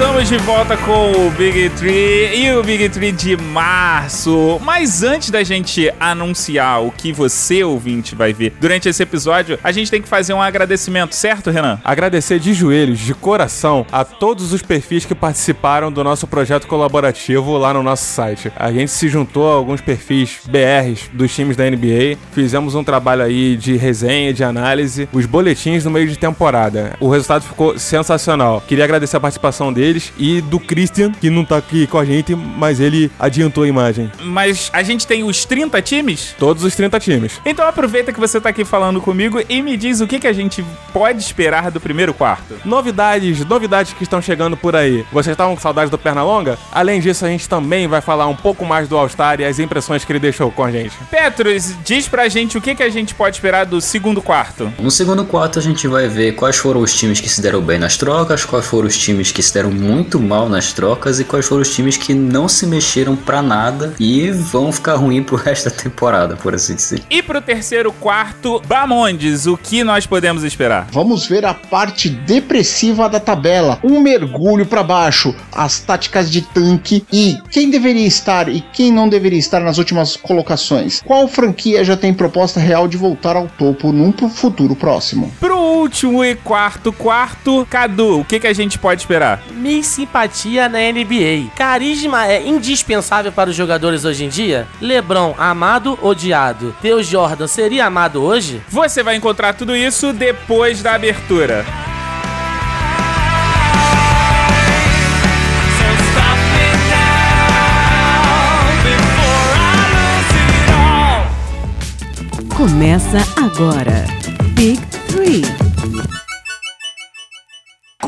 Estamos de volta com o Big Tree e o Big Tree de março. Mas antes da gente anunciar o que você, ouvinte, vai ver durante esse episódio, a gente tem que fazer um agradecimento, certo, Renan? Agradecer de joelhos, de coração, a todos os perfis que participaram do nosso projeto colaborativo lá no nosso site. A gente se juntou a alguns perfis BRs dos times da NBA, fizemos um trabalho aí de resenha, de análise, os boletins no meio de temporada. O resultado ficou sensacional. Queria agradecer a participação deles e do Christian, que não tá aqui com a gente, mas ele adiantou a imagem. Mas a gente tem os 30 times? Todos os 30 times. Então aproveita que você tá aqui falando comigo e me diz o que, que a gente pode esperar do primeiro quarto. Novidades, novidades que estão chegando por aí. Vocês estavam com saudade do Pernalonga? Além disso, a gente também vai falar um pouco mais do All-Star e as impressões que ele deixou com a gente. Petros, diz pra gente o que, que a gente pode esperar do segundo quarto. No segundo quarto a gente vai ver quais foram os times que se deram bem nas trocas, quais foram os times que se deram muito mal nas trocas e quais foram os times que não se mexeram pra nada e vão ficar ruim pro resto da temporada, por assim dizer. E pro terceiro quarto, Bamondes, o que nós podemos esperar? Vamos ver a parte depressiva da tabela, um mergulho para baixo, as táticas de tanque e quem deveria estar e quem não deveria estar nas últimas colocações. Qual franquia já tem proposta real de voltar ao topo num futuro próximo? Pro último e quarto quarto, Cadu, o que, que a gente pode esperar? Miss Simpatia na NBA. Carisma é indispensável para os jogadores hoje em dia? LeBron, amado, odiado. Deus Jordan seria amado hoje? Você vai encontrar tudo isso depois da abertura. Começa agora. Big Three.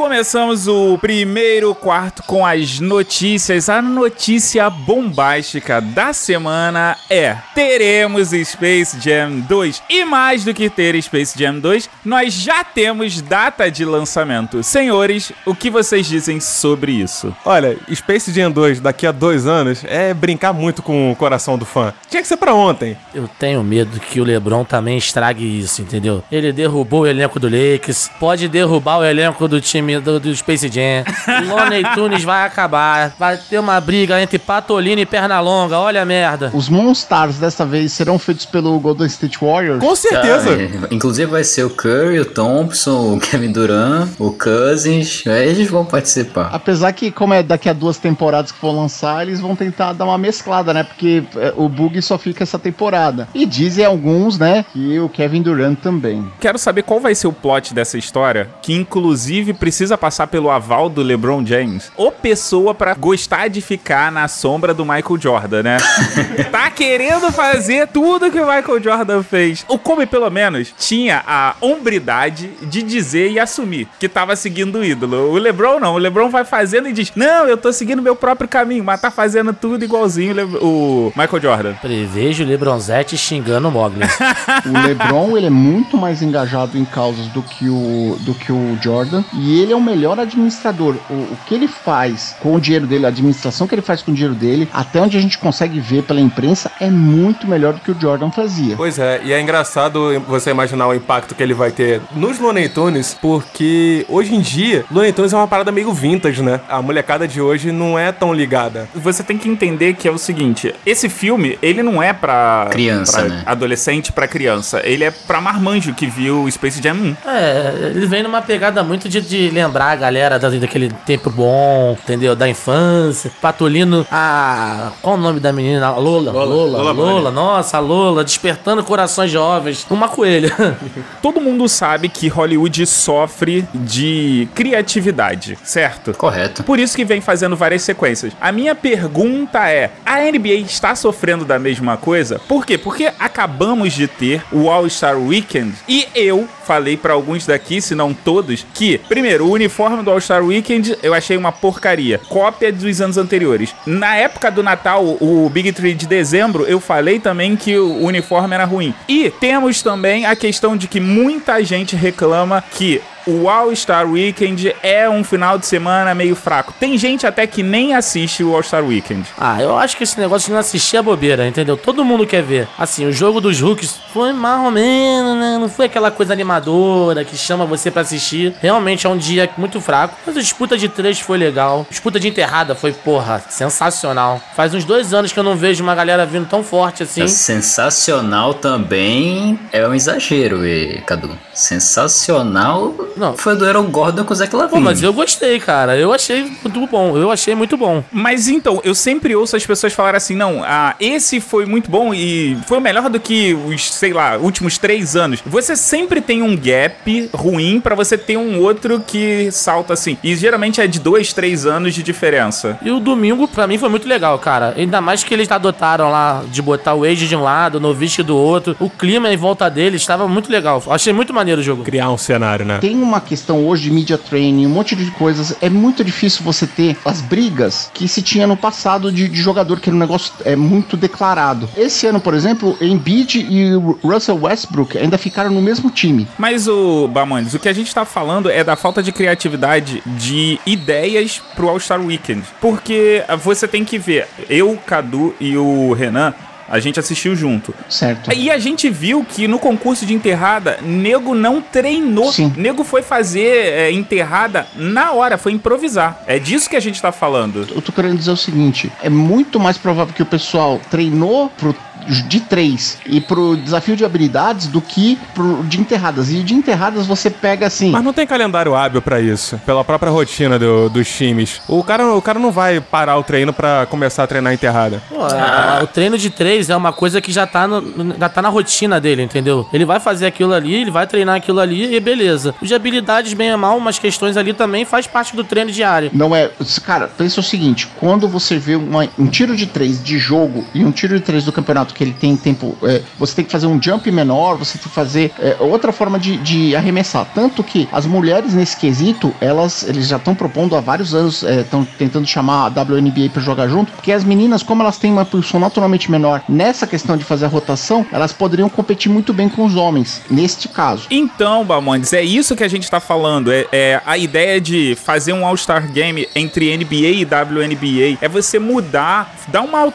Começamos o primeiro quarto com as notícias. A notícia bombástica da semana é: teremos Space Jam 2. E mais do que ter Space Jam 2, nós já temos data de lançamento. Senhores, o que vocês dizem sobre isso? Olha, Space Jam 2 daqui a dois anos é brincar muito com o coração do fã. Tinha que ser pra ontem. Eu tenho medo que o LeBron também estrague isso, entendeu? Ele derrubou o elenco do Lakers, pode derrubar o elenco do time do, do Space Jam. Loney Tunes vai acabar. Vai ter uma briga entre Patolino e Pernalonga. Olha a merda. Os Monstars dessa vez serão feitos pelo Golden State Warriors? Com certeza. Ah, é. inclusive vai ser o Curry, o Thompson, o Kevin Durant, o Cousins. Aí eles vão participar. Apesar que, como é daqui a duas temporadas que vão lançar, eles vão tentar dar uma mesclada, né? Porque é, o bug só fica essa temporada. E dizem alguns, né, que o Kevin Durant também. Quero saber qual vai ser o plot dessa história, que inclusive precisa passar pelo aval do LeBron James. Ou pessoa pra gostar de ficar na sombra do Michael Jordan, né? tá querendo fazer tudo que o Michael Jordan fez. O Kobe, pelo menos, tinha a hombridade de dizer e assumir que tava seguindo o ídolo. O LeBron não. O LeBron vai fazendo e diz: Não, eu tô seguindo meu próprio caminho, mas tá fazendo tudo igualzinho o Michael Jordan. Prevejo o LeBronzete xingando o Mogli. o LeBron, ele é muito mais engajado em causas do que o, do que o Jordan. E ele é o melhor administrador. O, o que ele faz com o dinheiro dele, a administração que ele faz com o dinheiro dele, até onde a gente consegue ver pela imprensa, é muito melhor do que o Jordan fazia. Pois é, e é engraçado você imaginar o impacto que ele vai ter nos Looney Tunes, porque hoje em dia, Looney Tunes é uma parada meio vintage, né? A molecada de hoje não é tão ligada. Você tem que entender que é o seguinte, esse filme, ele não é pra... Criança, pra né? Adolescente pra criança. Ele é pra marmanjo que viu Space Jam 1. É, ele vem numa pegada muito de, de lembrar a galera da- daquele tempo bom, entendeu? Da infância. Patolino, a. Qual o nome da menina? A Lola. Lola, Lola, Lola Bunny. Nossa, a Lola, despertando corações jovens. Uma coelha. Todo mundo sabe que Hollywood sofre de criatividade, certo? Correto. Por isso que vem fazendo várias sequências. A minha pergunta é: a NBA está sofrendo da mesma coisa? Por quê? Porque acabamos de ter o All-Star Weekend e eu falei pra alguns daqui, se não todos, que, primeiro, o uniforme do All-Star Weekend eu achei uma porcaria. Cópia dos anos anteriores. Na época do Natal, o Big Tree de dezembro, eu falei também que o uniforme era ruim. E temos também a questão de que muita gente reclama que o All-Star Weekend é um final de semana meio fraco. Tem gente até que nem assiste o All-Star Weekend. Ah, eu acho que esse negócio de não assistir é bobeira, entendeu? Todo mundo quer ver. Assim, o jogo dos rookies foi mais ou menos, né? Não foi aquela coisa animadora que chama você pra assistir. Realmente é um dia muito fraco. Mas a disputa de três foi legal. A disputa de enterrada foi, porra, sensacional. Faz uns dois anos que eu não vejo uma galera vindo tão forte assim. É sensacional também é um exagero, e, Cadu. Sensacional Não. foi do Aaron Gordon com o Zach Pô, Lavine. mas eu gostei, cara. Eu achei muito bom. Eu achei muito bom. Mas então, eu sempre ouço as pessoas falarem assim: não, ah, esse foi muito bom e foi melhor do que os, sei lá, últimos três anos. Você sempre tem um gap ruim pra você ter um outro que salta assim. E geralmente é de dois, três anos de diferença. E o domingo, pra mim, foi muito legal, cara. Ainda mais que eles adotaram lá de botar o Age de um lado, o Novice do outro. O clima em volta deles estava muito legal. Achei muito maneiro o jogo. Criar um cenário, né? Tem uma questão hoje de media training, um monte de coisas. É muito difícil você ter as brigas que se tinha no passado de, de jogador, que era um negócio é, muito declarado. Esse ano, por exemplo, Embiid e Russell Westbrook ainda ficaram no mesmo time. Mas o Bamondes, o que a gente tá falando é da falta de criatividade de ideias pro All-Star Weekend. Porque você tem que ver, eu, Cadu e o Renan, a gente assistiu junto. Certo. E a gente viu que no concurso de enterrada, nego não treinou. Sim. Nego foi fazer é, enterrada na hora, foi improvisar. É disso que a gente tá falando. Eu tô querendo dizer o seguinte: é muito mais provável que o pessoal treinou pro de três e pro desafio de habilidades do que pro de enterradas. E de enterradas você pega assim. Mas não tem calendário hábil pra isso, pela própria rotina do- dos times. O cara, o cara não vai parar o treino pra começar a treinar enterrada. Pô, a- a- o treino de três é uma coisa que já tá, no- já tá na rotina dele, entendeu? Ele vai fazer aquilo ali, ele vai treinar aquilo ali e beleza. O de habilidades, bem ou mal, umas questões ali também faz parte do treino diário. Não é. Cara, pensa o seguinte: quando você vê uma- um tiro de três de jogo e um tiro de três do campeonato que ele tem tempo. é, você tem que fazer um jump menor, você tem que fazer é, outra forma de, de arremessar. Tanto que as mulheres nesse quesito, elas eles já estão propondo há vários anos, estão tentando chamar a WNBA para jogar junto, porque as meninas, como elas têm uma posição naturalmente menor nessa questão de fazer a rotação, elas poderiam competir muito bem com os homens, neste caso. Então, Balmondes, é isso que a gente tá falando. É, é a ideia de fazer um All-Star Game entre NBA e WNBA. É você mudar, dar uma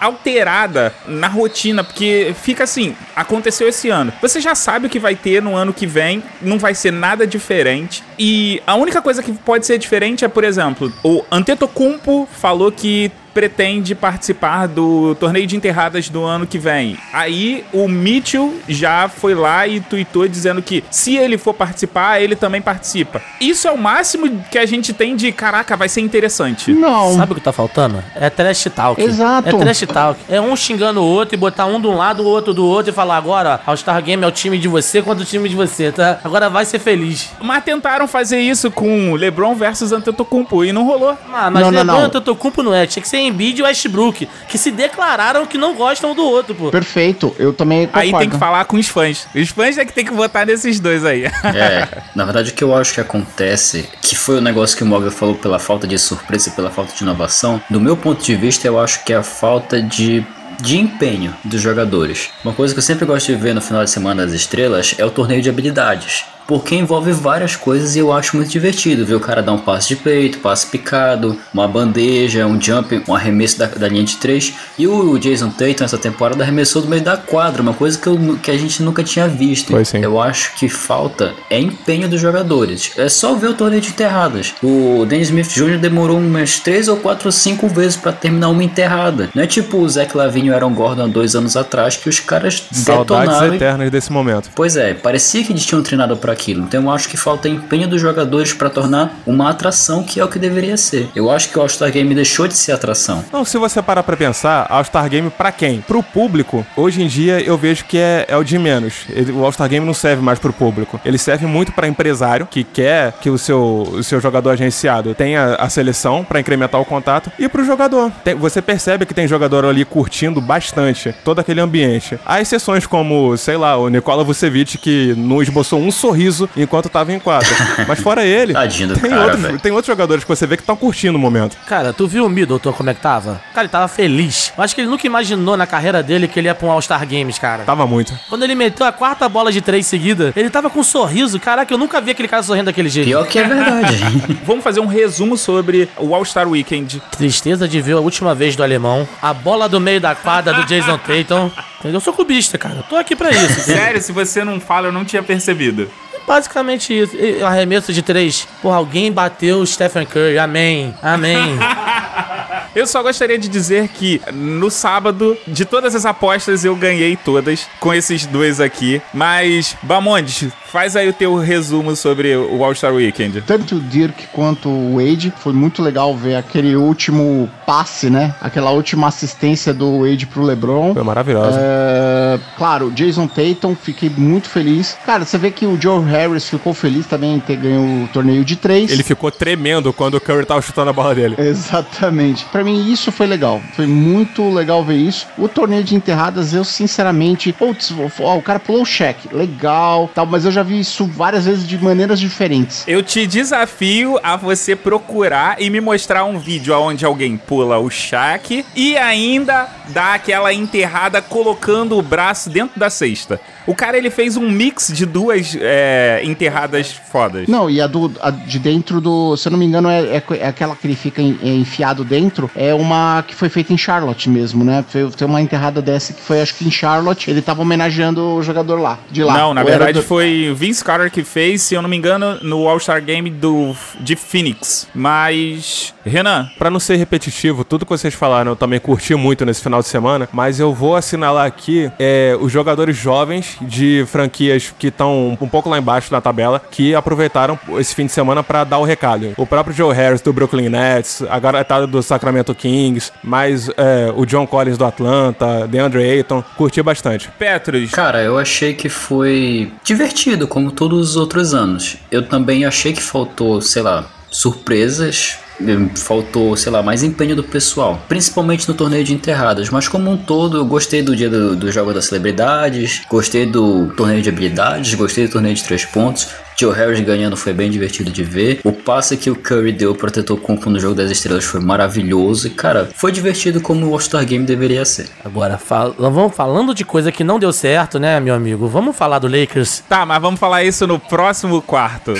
alterada na rotina, porque fica assim, aconteceu esse ano. Você já sabe o que vai ter no ano que vem, não vai ser nada diferente. E a única coisa que pode ser diferente é, por exemplo, o Antetokounmpo falou que pretende participar do torneio de enterradas do ano que vem. Aí o Mitchell já foi lá e tweetou dizendo que se ele for participar, ele também participa. Isso é o máximo que a gente tem de caraca, vai ser interessante. Não. Sabe o que tá faltando? É trash talk. Exato. É trash talk. É um xingando o outro e botar um de um lado, o outro do outro e falar agora, All Star Game é o time de você contra o time de você, tá? Agora vai ser feliz. Mas tentaram fazer isso com LeBron versus Antetokounmpo e não rolou. Ah, mas Não, não, LeBron não. e Antetokounmpo não é. Tinha que ser Embiid e Westbrook, que se declararam que não gostam do outro, pô. Perfeito, eu também concordo. Aí tem que falar com os fãs. Os fãs é que tem que votar nesses dois aí. É, na verdade o que eu acho que acontece, que foi o negócio que o Morgan falou pela falta de surpresa e pela falta de inovação, do meu ponto de vista eu acho que é a falta de de empenho dos jogadores. Uma coisa que eu sempre gosto de ver no final de semana das estrelas é o torneio de habilidades. Porque envolve várias coisas e eu acho muito divertido ver o cara dar um passe de peito, passe picado, uma bandeja, um jump, um arremesso da, da linha de três. E o Jason Tatum essa temporada arremessou do meio da quadra, uma coisa que, eu que a gente nunca tinha visto. Eu acho que falta é empenho dos jogadores. É só ver o torneio de enterradas. O Dennis Smith Jr. demorou umas 3 ou 4 ou 5 vezes pra terminar uma enterrada. Não é tipo o Zach Lavine e o Aaron Gordon dois anos atrás que os caras Saudades detonaram. e- eternas desse momento. Pois é, parecia que eles tinham treinado para aquilo. Então eu acho que falta empenho dos jogadores pra tornar uma atração que é o que deveria ser. Eu acho que o All-Star Game deixou de ser atração. Não, se você parar pra pensar, All-Star Game pra quem? Pro público, hoje em dia eu vejo que é, é o de menos. Ele- o All-Star Game não serve mais pro público. Ele serve muito pra empresário que quer que o seu, o seu jogador agenciado tenha a seleção pra incrementar o contato e pro jogador. Tem- você percebe que tem jogador ali curtindo bastante todo aquele ambiente. Há exceções como, sei lá, o Nikola Vucevic que não esboçou um sorriso riso enquanto tava em quadra. Mas fora ele, Tadinho tem, cara, tem outros jogadores que você vê que estão curtindo o momento. Cara, tu viu o Middleton como é que tava? Cara, ele tava feliz. Eu acho que ele nunca imaginou na carreira dele que ele ia pra um All-Star Games, cara. Tava muito. Quando ele meteu a quarta bola de três seguida, ele tava com um sorriso. Caraca, eu nunca vi aquele cara sorrindo daquele jeito. Pior que é verdade. Vamos fazer um resumo sobre o All-Star Weekend. Tristeza de ver a última vez do alemão. A bola do meio da quadra do Jason Tatum. Entendeu? Eu sou clubista, cara. Eu tô aqui pra isso. Sério, se você não fala, eu não tinha percebido. Basicamente isso. E Arremesso de três. Porra, alguém bateu o Stephen Curry. Amém. Amém. Eu só gostaria de dizer que no sábado, de todas as apostas, eu ganhei todas com esses dois aqui. Mas, Bamondes, faz aí o teu resumo sobre o All-Star Weekend. Tanto o Dirk quanto o Wade, foi muito legal ver aquele último passe, né? Aquela última assistência do Wade pro LeBron. Foi maravilhoso. É, claro, o Jason Tatum, fiquei muito feliz. Cara, você vê que o Joe Harris ficou feliz também em ter ganho o torneio de três. Ele ficou tremendo quando o Curry tava chutando a bola dele. Exatamente. Pra mim isso foi legal. Foi muito legal ver isso. O torneio de enterradas, eu sinceramente, putz, ó, o cara pulou o cheque, legal, tal, mas eu já vi isso várias vezes de maneiras diferentes. Eu te desafio a você procurar e me mostrar um vídeo onde alguém pula o Shaq e ainda dá aquela enterrada colocando o braço dentro da cesta. O cara ele fez um mix de duas é, enterradas fodas. Não, e a, do, a de dentro do, se eu não me engano, é, é, é aquela que ele fica é enfiado dentro, é uma que foi feita em Charlotte mesmo, né? Foi, tem uma enterrada dessa que foi, acho que em Charlotte, ele tava homenageando o jogador lá, de lá. Não, na verdade do- foi o Vince Carter que fez, se eu não me engano, no All-Star Game do, de Phoenix. Mas, Renan, Pra não ser repetitivo, tudo que vocês falaram eu também curti muito nesse final de semana, mas eu vou assinalar aqui é, os jogadores jovens de franquias que estão um pouco lá embaixo na tabela, que aproveitaram esse fim de semana pra dar o recado. O próprio Joe Harris do Brooklyn Nets, a garotada do Sacramento Kings, mais é, o John Collins do Atlanta, DeAndre Ayton, curti bastante. Petros, Cara, eu achei que foi divertido, como todos os outros anos. Eu também achei que faltou, sei lá, surpresas. eh, Faltou, sei lá, mais empenho do pessoal, principalmente no torneio de enterradas. Mas como um todo, eu gostei do dia do, do jogo das celebridades, gostei do torneio de habilidades, gostei do torneio de três pontos. Joe Harris ganhando foi bem divertido de ver. O passe que o Curry deu pro Antetokounmpo no jogo das estrelas foi maravilhoso. E, cara, foi divertido como o All-Star Game deveria ser. Agora, fal vamos falando de coisa que não deu certo, né, meu amigo? Vamos falar do Lakers. tá, mas vamos falar isso no próximo quarto.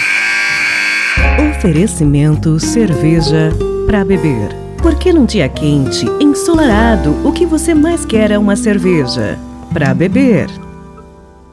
Oferecimento cerveja para beber. Porque num dia quente, ensolarado, o que você mais quer é uma cerveja para beber.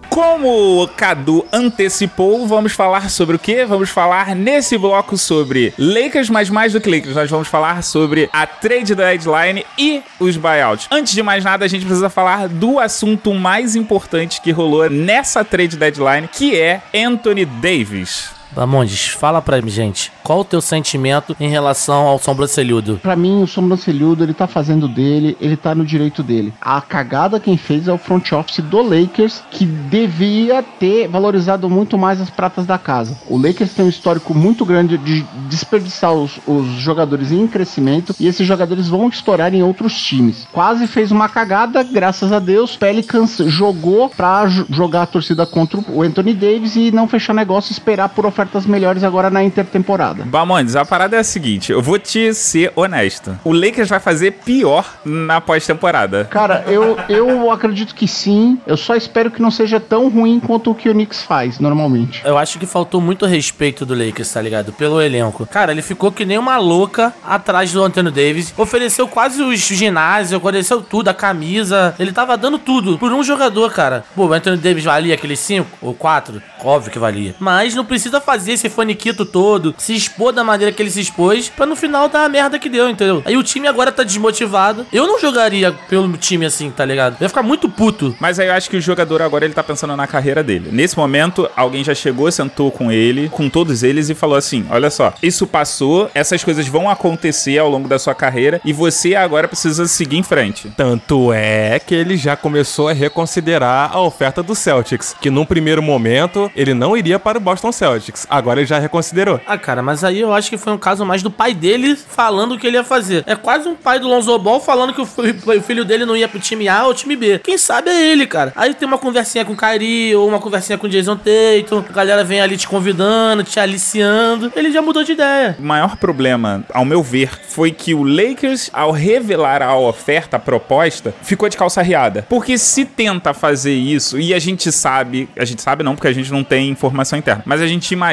Como o Cadu antecipou, vamos falar sobre o quê? Vamos falar nesse bloco sobre Lakers, mas mais do que Lakers, nós vamos falar sobre a trade deadline e os buyouts. Antes de mais nada, a gente precisa falar do assunto mais importante que rolou nessa trade deadline, que é Anthony Davis. Bamondes, fala pra gente. Qual o teu sentimento em relação ao sobrancelhudo? Pra mim, o sobrancelhudo, ele tá fazendo dele, ele tá no direito dele. A cagada quem fez é o front office do Lakers, que devia ter valorizado muito mais as pratas da casa. O Lakers tem um histórico muito grande de desperdiçar os, os jogadores em crescimento, e esses jogadores vão estourar em outros times. Quase fez uma cagada, graças a Deus, Pelicans jogou pra jo- jogar a torcida contra o Anthony Davis e não fechar negócio, esperar por ofertas melhores agora na intertemporada. Bamondes, a parada é a seguinte, eu vou te ser honesto. O Lakers vai fazer pior na pós-temporada. Cara, eu, eu acredito que sim. Eu só espero que não seja tão ruim quanto o que o Knicks faz normalmente. Eu acho que faltou muito respeito do Lakers, tá ligado? Pelo elenco. Cara, ele ficou que nem uma louca atrás do Anthony Davis. Ofereceu quase os ginásios, ofereceu tudo, a camisa. Ele tava dando tudo por um jogador, cara. Pô, o Anthony Davis valia aqueles 5 ou 4? Óbvio que valia. Mas não precisa fazer esse faniquito todo, se expor da maneira que ele se expôs, pra no final dar a merda que deu, entendeu? Aí o time agora tá desmotivado. Eu não jogaria pelo time assim, tá ligado? Eu ia ficar muito puto. Mas aí eu acho que o jogador agora ele tá pensando na carreira dele. Nesse momento, alguém já chegou, sentou com ele, com todos eles e falou assim: "Olha só, isso passou, essas coisas vão acontecer ao longo da sua carreira e você agora precisa seguir em frente". Tanto é que ele já começou a reconsiderar a oferta do Celtics, que num primeiro momento ele não iria para o Boston Celtics. Agora ele já reconsiderou. Ah, cara, mas aí eu acho que foi um caso mais do pai dele falando o que ele ia fazer. É quase um pai do Lonzo Ball falando que o filho dele não ia pro time A ou time B. Quem sabe é ele, cara. Aí tem uma conversinha com o Kyrie ou uma conversinha com o Jason Tatum. A galera vem ali te convidando, te aliciando. Ele já mudou de ideia. O maior problema, ao meu ver, foi que o Lakers, ao revelar a oferta, a proposta, ficou de calça riada. Porque se tenta fazer isso, e a gente sabe, a gente sabe não, porque a gente não tem informação interna, mas a gente imagina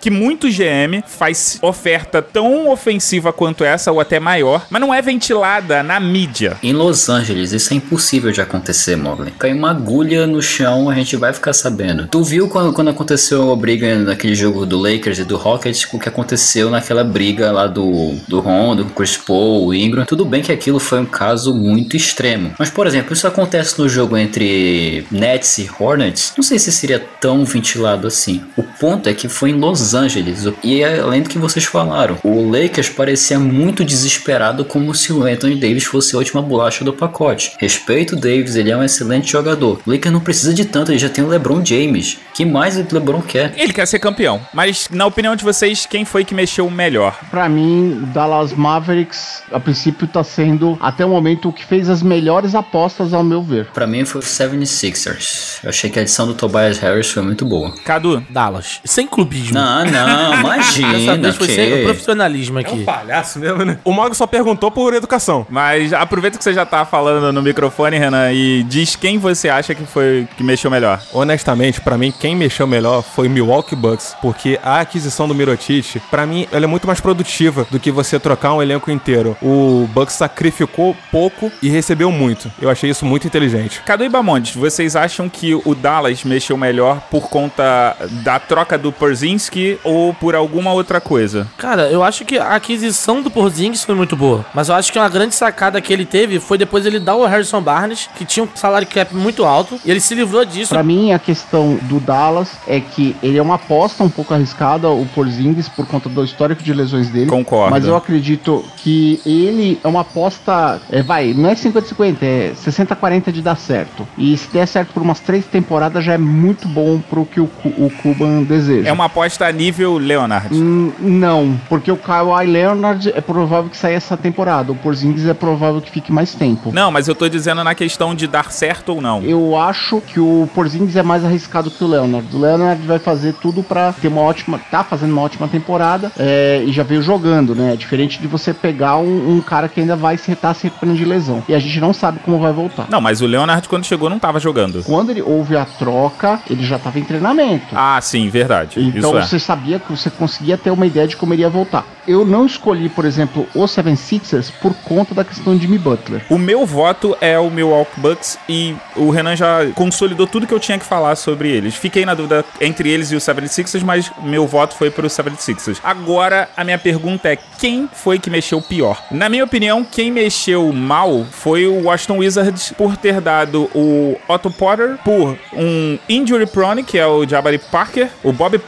que muito GM faz oferta tão ofensiva quanto essa, ou até maior, mas não é ventilada na mídia. Em Los Angeles, isso é impossível de acontecer, Mogli. Cai uma agulha no chão, a gente vai ficar sabendo. Tu viu quando, quando aconteceu a briga naquele jogo do Lakers e do Rockets, o que aconteceu naquela briga lá do, do Rondo, com o Chris Paul, o Ingram? Tudo bem que aquilo foi um caso muito extremo. Mas, por exemplo, isso acontece no jogo entre Nets e Hornets, não sei se seria tão ventilado assim. O ponto é que foi em Los Angeles. E é além do que vocês falaram, o Lakers parecia muito desesperado como se o Anthony Davis fosse a última bolacha do pacote. Respeito o Davis, ele é um excelente jogador. O Lakers não precisa de tanto, ele já tem o LeBron James. que mais o LeBron quer? Ele quer ser campeão. Mas, na opinião de vocês, quem foi que mexeu melhor? Pra mim, o Dallas Mavericks, a princípio, tá sendo até o momento o que fez as melhores apostas, ao meu ver. Pra mim foi o 76ers. Eu achei que a edição do Tobias Harris foi muito boa. Cadu, Dallas. Sem clubismo. Não, não, Dessa imagina. vez foi sem profissionalismo É aqui. um palhaço mesmo, né? O Mago só perguntou por educação. mas aproveita que você já tá falando no microfone, Renan, e diz quem você acha que foi que mexeu melhor. Honestamente, pra mim, quem mexeu melhor foi Milwaukee Bucks, porque a aquisição do Mirotic, pra mim, ela é muito mais produtiva do que você trocar um elenco inteiro. O Bucks sacrificou pouco e recebeu muito. Eu achei isso muito inteligente. Cadu e vocês acham que o Dallas mexeu melhor por conta da troca do Porzinski ou por alguma outra coisa? Cara, eu acho que a aquisição do Porzingis foi muito boa. Mas eu acho que uma grande sacada que ele teve foi depois ele dar o Harrison Barnes, que tinha um salário cap muito alto, e ele se livrou disso. Pra mim, a questão do Dallas é que ele é uma aposta um pouco arriscada, o Porzingis, por conta do histórico de lesões dele. Concordo. Mas eu acredito que ele é uma aposta. É, vai, não é 50-50, é 60-40 de dar certo. E se der certo por umas três temporadas, já é muito bom pro que o, o Cuban deseja. É uma aposta a nível Leonard. Hum, Não, porque o Kawhi Leonard é provável que saia essa temporada. O Porzingis é provável que fique mais tempo. Não, mas eu tô dizendo na questão de dar certo ou não. Eu acho que o Porzingis é mais arriscado que o Leonard. O Leonard vai fazer tudo pra ter uma ótima, tá fazendo uma ótima temporada é, e já veio jogando, né? Diferente de você pegar um, um cara que ainda vai se tá se recuperando de lesão e a gente não sabe como vai voltar. Não, mas o Leonard, quando chegou, não tava jogando. Quando ele houve a troca, ele já tava em treinamento. Ah, sim, verdade. Então Isso é. você sabia que você conseguia ter uma ideia de como ele ia voltar. Eu não escolhi, por exemplo, o Seven Sixers por conta da questão de Jimmy Butler. O meu voto é o Milwaukee Bucks e o Renan já consolidou tudo que eu tinha que falar sobre eles. Fiquei na dúvida entre eles e o 76ers, mas meu voto foi pro 76ers. Agora, a minha pergunta é quem foi que mexeu pior? Na minha opinião, quem mexeu mal foi o Washington Wizards por ter dado o Otto Potter por um injury prone, que é o Jabari Parker, o Bob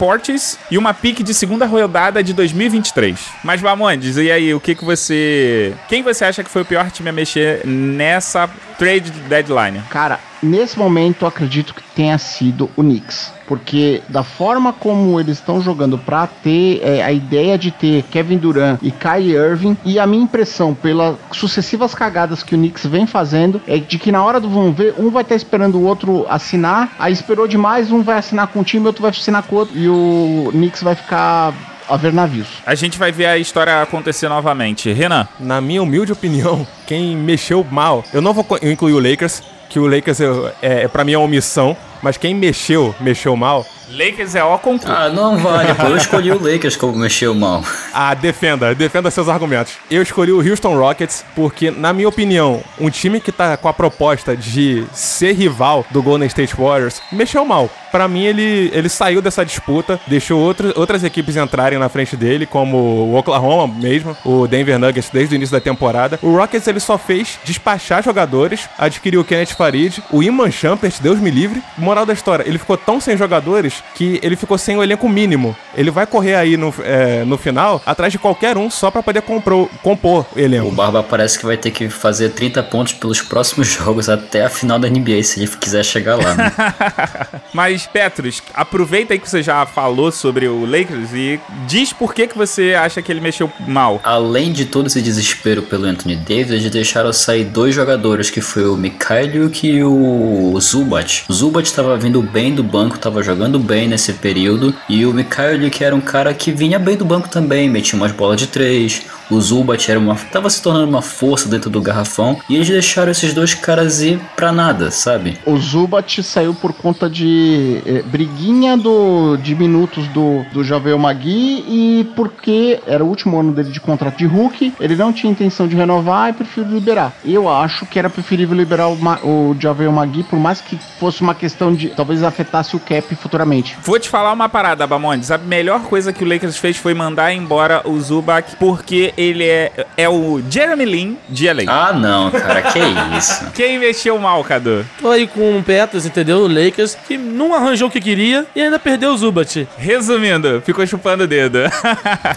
E uma pique de segunda rodada de 2023. Mas Bamondes, e aí, o que que você... Quem você acha que foi o pior time a mexer nessa trade deadline? Cara, nesse momento eu acredito que tenha sido o Knicks. Porque da forma como eles estão jogando pra ter é, a ideia de ter Kevin Durant e Kyrie Irving, e a minha impressão pelas sucessivas cagadas que o Knicks vem fazendo é de que na hora do vamos ver, um vai estar esperando o outro assinar, aí esperou demais, um vai assinar com um time, outro vai assinar com o outro, e o Knicks vai ficar a ver navios. A gente vai ver a história acontecer novamente. Renan, Na minha humilde opinião, quem mexeu mal, eu não vou incluir o Lakers, que o Lakers é, é para mim é uma omissão, mas quem mexeu, mexeu mal, Lakers é ó concurso. Ah, não vale, pô. Eu escolhi o Lakers como mexeu mal. Ah, defenda, defenda seus argumentos. Eu escolhi o Houston Rockets porque, na minha opinião, um time que tá com a proposta de ser rival do Golden State Warriors mexeu mal. Pra mim, ele, ele saiu dessa disputa, deixou outro, outras equipes entrarem na frente dele, como o Oklahoma mesmo, o Denver Nuggets desde o início da temporada. O Rockets ele só fez despachar jogadores, adquiriu o Kenneth Farid, o Iman Shumpert, Deus me livre, moral da história, ele ficou tão sem jogadores que ele ficou sem o elenco mínimo. Ele vai correr aí no, é, no final atrás de qualquer um só pra poder compor, compor o O elenco. Barba parece que vai ter que fazer 30 pontos pelos próximos jogos até a final da NBA, se ele quiser chegar lá. Né? Mas, Petrus, aproveita aí que você já falou sobre o Lakers e diz por que, que você acha que ele mexeu mal. Além de todo esse desespero pelo Anthony Davis, eles deixaram sair dois jogadores, que foi o Mikhailiuk e o Zubat. O Zubat estava vindo bem do banco, estava jogando bem nesse período, e o Mikhailiuk era um cara que vinha bem do banco também, metia umas bolas de três. O Zubat era uma, tava se tornando uma força dentro do garrafão, e eles deixaram esses dois caras ir pra nada, sabe? O Zubat saiu por conta de eh, briguinha do, de minutos do, do Javel Magui e porque era o último ano dele de contrato de Hulk, ele não tinha intenção de renovar e preferiu liberar. Eu acho que era preferível liberar o, o Javel Magui, por mais que fosse uma questão de talvez afetasse o cap futuramente. Vou te falar uma parada, Bamondes. A melhor coisa que o Lakers fez foi mandar embora o Zubac porque ele é, é o Jeremy Lin de LA. Ah, não, cara, que isso. Quem mexeu mal, Cadu? Tô aí com o Petros, entendeu? O Lakers, que não arranjou o que queria e ainda perdeu o Zubat. Resumindo, ficou chupando o dedo.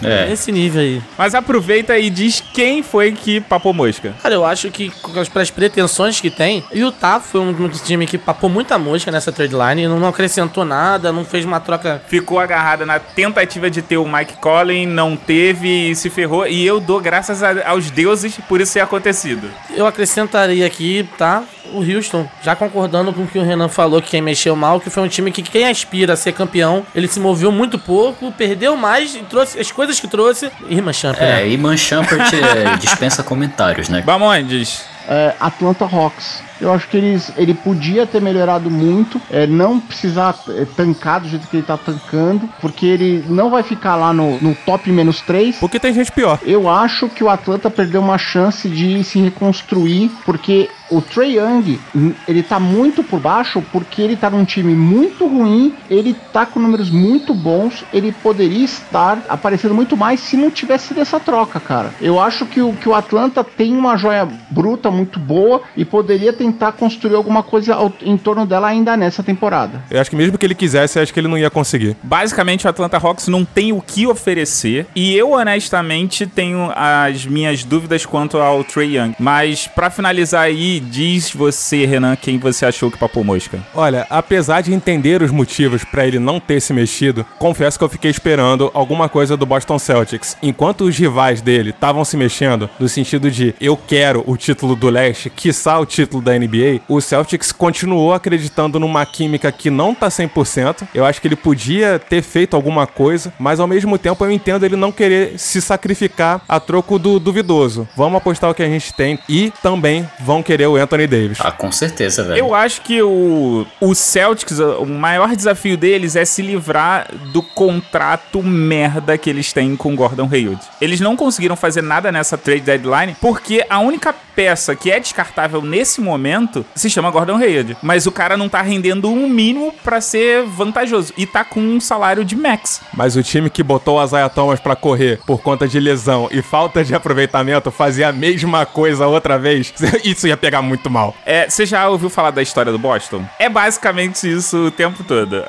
É. Esse nível aí. Mas aproveita e diz quem foi que papou mosca. Cara, eu acho que com as pretensões que tem, o Utah foi um, um time que papou muita mosca nessa trade line, não, não acrescentou nada, não fez uma troca. Ficou agarrada na tentativa de ter o Mike Collin, não teve e se ferrou. E eu dou graças a- aos deuses por isso ter acontecido. Eu acrescentaria aqui, tá? O Houston, já concordando com o que o Renan falou, que quem mexeu mal, que foi um time que quem aspira a ser campeão, ele se moveu muito pouco, perdeu mais e trouxe as coisas que trouxe. Irmã Champion, né? É, e Manchampert é, dispensa comentários, né? Bamondes, é, Atlanta Hawks. Eu acho que eles, ele podia ter melhorado muito, é, não precisar é, tancar do jeito que ele tá tancando, porque ele não vai ficar lá no, no top menos 3. Porque tem gente pior. Eu acho que o Atlanta perdeu uma chance de se reconstruir, porque o Trey Young, hum, ele tá muito por baixo, porque ele tá num time muito ruim, ele tá com números muito bons, ele poderia estar aparecendo muito mais se não tivesse sido essa troca, cara. Eu acho que o, que o Atlanta tem uma joia bruta muito boa e poderia tentar construir alguma coisa em torno dela ainda nessa temporada. Eu acho que mesmo que ele quisesse, acho que ele não ia conseguir. basicamente o Atlanta Hawks não tem o que oferecer. E eu, honestamente, tenho as minhas dúvidas quanto ao Trey Young. Mas pra finalizar aí, diz você, Renan, quem você achou que papou mosca. Olha, apesar de entender os motivos pra ele não ter se mexido, confesso que eu fiquei esperando alguma coisa do Boston Celtics. Enquanto os rivais dele estavam se mexendo, no sentido de eu quero o título do leste, quiçá o título da NBA, o Celtics continuou acreditando numa química que não tá 100%. Eu acho que ele podia ter feito alguma coisa, mas ao mesmo tempo eu entendo ele não querer se sacrificar a troco do duvidoso. Vamos apostar o que a gente tem e também vão querer o Anthony Davis. Ah, com certeza, velho. Eu acho que o, o Celtics, o maior desafio deles é se livrar do contrato merda que eles têm com o Gordon Hayward. Eles não conseguiram fazer nada nessa trade deadline porque a única peça que é descartável nesse momento se chama Gordon Hayward. Mas o cara não tá rendendo um mínimo pra ser vantajoso e tá com um salário de max. Mas o time que botou o Isaiah Thomas pra correr por conta de lesão e falta de aproveitamento fazia a mesma coisa outra vez, isso ia pegar muito mal. É, você já ouviu falar da história do Boston? É basicamente isso o tempo todo.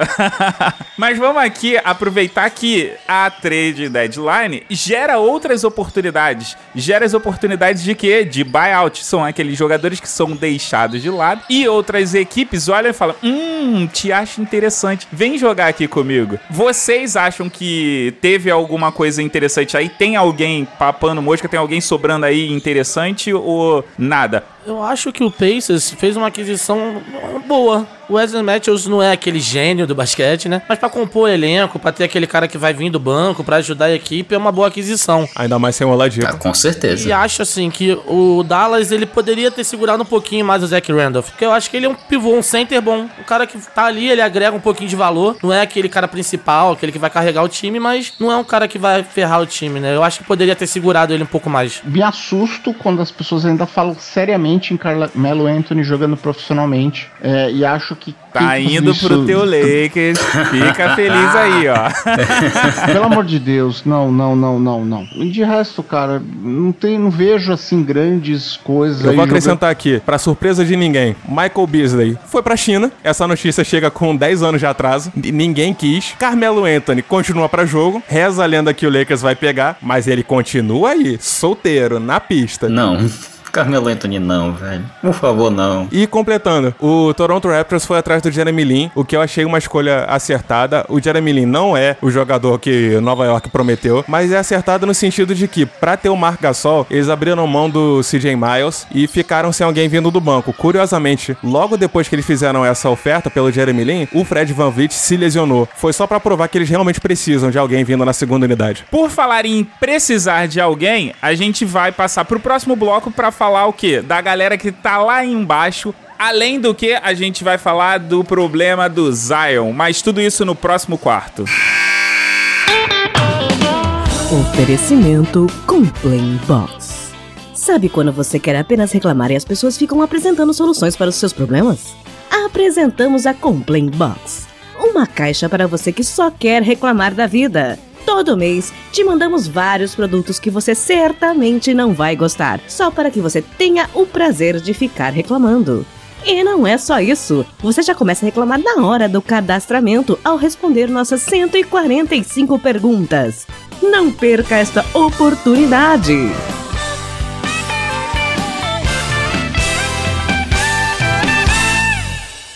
Mas vamos aqui aproveitar que a trade deadline gera outras oportunidades. Gera as oportunidades de quê? De buyout. São aqueles jogadores que são deixados de lado e outras equipes olham e falam: Hum, te acho interessante. Vem jogar aqui comigo. Vocês acham que teve alguma coisa interessante aí? Tem alguém papando mosca? Tem alguém sobrando aí interessante ou nada? Eu acho que o Pacers fez uma aquisição boa. O Wesley Matthews não é aquele gênio do basquete, né? Mas pra compor o elenco, pra ter aquele cara que vai vir do banco, pra ajudar a equipe, é uma boa aquisição. Ainda mais sem o Oladipo. Ah, com certeza. E acho assim que o Dallas ele poderia ter segurado um pouquinho mais o Zach Randolph. Porque eu acho que ele é um pivô, um center bom. Um cara que tá ali, ele agrega um pouquinho de valor. Não é aquele cara principal, aquele que vai carregar o time, mas não é um cara que vai ferrar o time, né? Eu acho que poderia ter segurado ele um pouco mais. Me assusto quando as pessoas ainda falam seriamente piamente em Carmelo Anthony jogando profissionalmente. É, e acho que. Tá indo isso- pro teu Lakers. Fica feliz aí, ó. Pelo amor de Deus, não, não, não, não, não. E de resto, cara, não tem, não vejo assim grandes coisas Eu aí vou jogando- acrescentar aqui, pra surpresa de ninguém, Michael Beasley foi pra China. Essa notícia chega com 10 anos de atraso. Ninguém quis. Carmelo Anthony continua pra jogo. Reza a lenda que o Lakers vai pegar, mas ele continua aí, solteiro, na pista. Não. Carmelo Anthony não, velho. Por favor, não. E completando, o Toronto Raptors foi atrás do Jeremy Lin, o que eu achei uma escolha acertada. O Jeremy Lin não é o jogador que Nova York prometeu, mas é acertado no sentido de que, pra ter o Marc Gasol, eles abriram mão do CJ Miles e ficaram sem alguém vindo do banco. Curiosamente, logo depois que eles fizeram essa oferta pelo Jeremy Lin, o Fred Van Vliet se lesionou. Foi só pra provar que eles realmente precisam de alguém vindo na segunda unidade. Por falar em precisar de alguém, a gente vai passar pro próximo bloco pra falar o quê? Da galera que tá lá embaixo. Além do que, a gente vai falar do problema do Zion, mas tudo isso no próximo quarto. Oferecimento Complain Box. Sabe quando você quer apenas reclamar e as pessoas ficam apresentando soluções para os seus problemas? Apresentamos a Complain Box, uma caixa para você que só quer reclamar da vida. Todo mês te mandamos vários produtos que você certamente não vai gostar, só para que você tenha o prazer de ficar reclamando. E não é só isso. Você já começa a reclamar na hora do cadastramento ao responder nossas 145 perguntas. Não perca esta oportunidade.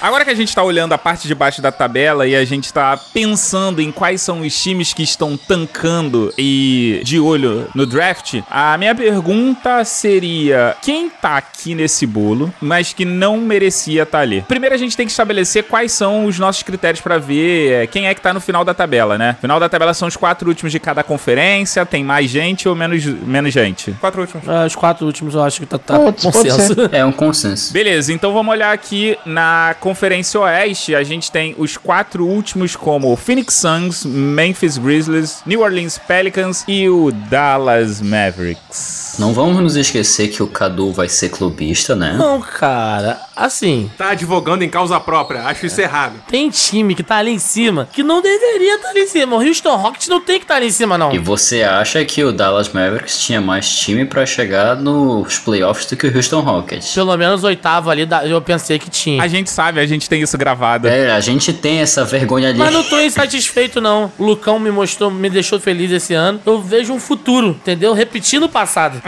Agora que a gente tá olhando a parte de baixo da tabela e a gente tá pensando em quais são os times que estão tancando e de olho no draft, a minha pergunta seria: quem tá aqui nesse bolo, mas que não merecia estar ali? Primeiro a gente tem que estabelecer quais são os nossos critérios pra ver é, quem é que tá no final da tabela, né? Final da tabela são os quatro últimos de cada conferência, tem mais gente ou menos, menos gente? Quatro últimos. Ah, Os quatro últimos eu acho que tá, tá consenso. É um consenso. Beleza, então vamos olhar aqui na Conferência Oeste. A gente tem os quatro últimos como Phoenix Suns, Memphis Grizzlies, New Orleans Pelicans e o Dallas Mavericks. Não vamos nos esquecer que o Cadu vai ser clubista, né? Não, cara, assim, Tá advogando em causa própria, acho isso errado. tem time que tá ali em cima que não deveria estar ali em cima. O Houston Rockets não tem que estar ali em cima, não. E você acha que o Dallas Mavericks tinha mais time pra chegar nos playoffs do que o Houston Rockets? Pelo menos oitavo ali, eu pensei que tinha. A gente sabe, a gente tem isso gravado. É, a gente tem essa vergonha ali. Mas não tô insatisfeito, não. O Lucão me mostrou, me deixou feliz esse ano. Eu vejo um futuro, entendeu? Repetindo o passado.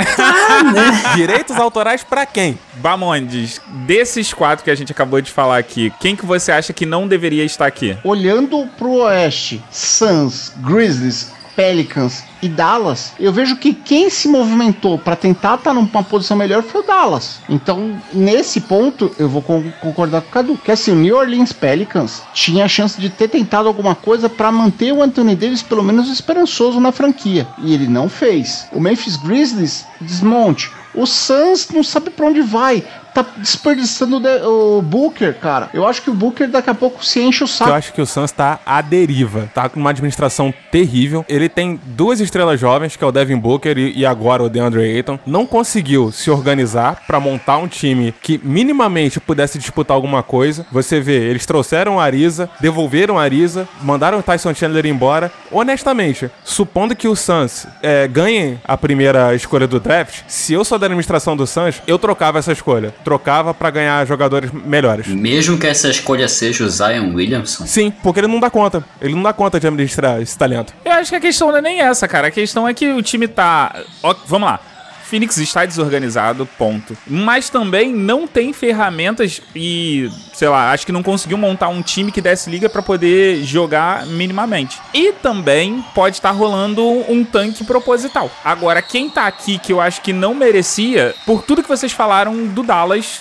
Direitos autorais pra quem? Bamondes, desses quatro que a gente acabou de falar aqui, quem que você acha que não deveria estar aqui? Olhando pro oeste, Suns, Grizzlies, Pelicans e Dallas, eu vejo que quem se movimentou para tentar estar numa posição melhor foi o Dallas. Então, nesse ponto, eu vou con- concordar com o Cadu. Que assim, o New Orleans Pelicans tinha a chance de ter tentado alguma coisa para manter o Anthony Davis pelo menos esperançoso na franquia. E ele não fez. O Memphis Grizzlies, desmonte. O Suns não sabe para onde vai. Tá desperdiçando o Booker, cara. Eu acho que o Booker daqui a pouco se enche o Eu saco. acho que o Suns tá à deriva. Tá com uma administração terrível. Ele tem duas estrelas jovens, que é o Devin Booker e, agora o DeAndre Ayton. Não conseguiu se organizar pra montar um time que minimamente pudesse disputar alguma coisa. Você vê, eles trouxeram a Ariza, devolveram a Ariza, mandaram o Tyson Chandler embora. Honestamente, supondo que o Suns é, ganhe a primeira escolha do draft, se eu sou da administração do Suns, eu trocava essa escolha. Trocava pra ganhar jogadores melhores. Mesmo que essa escolha seja o Zion Williamson. Sim, porque ele não dá conta. Ele não dá conta de administrar esse talento. Eu acho que a questão não é nem essa, cara. A questão é que o time tá. Ó, vamos lá. Phoenix está desorganizado, ponto. Mas também não tem ferramentas e, sei lá, acho que não conseguiu montar um time que desse liga pra poder jogar minimamente. E também pode estar rolando um tanque proposital. Agora, quem tá aqui que eu acho que não merecia, por tudo que vocês falaram do Dallas,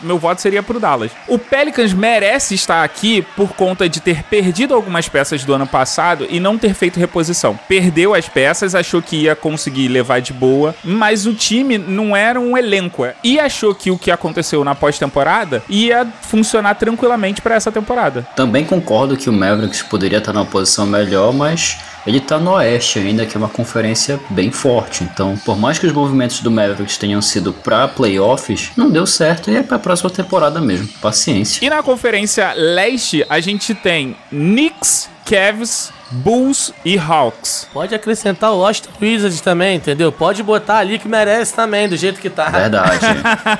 meu voto seria pro Dallas. O Pelicans merece estar aqui por conta de ter perdido algumas peças do ano passado e não ter feito reposição. Perdeu as peças, achou que ia conseguir levar de boa, mas o time não era um elenco. E achou que o que aconteceu na pós-temporada ia funcionar tranquilamente pra essa temporada. Também concordo que o Mavericks poderia estar numa posição melhor, mas ele tá no Oeste ainda, que é uma conferência bem forte. Então, por mais que os movimentos do Mavericks tenham sido pra playoffs, não deu certo e é pra próxima temporada mesmo. Paciência. E na Conferência Leste, a gente tem Knicks, Cavs, Bulls e Hawks. Pode acrescentar o Washington Wizards também, entendeu? Pode botar ali que merece também, do jeito que tá. Verdade.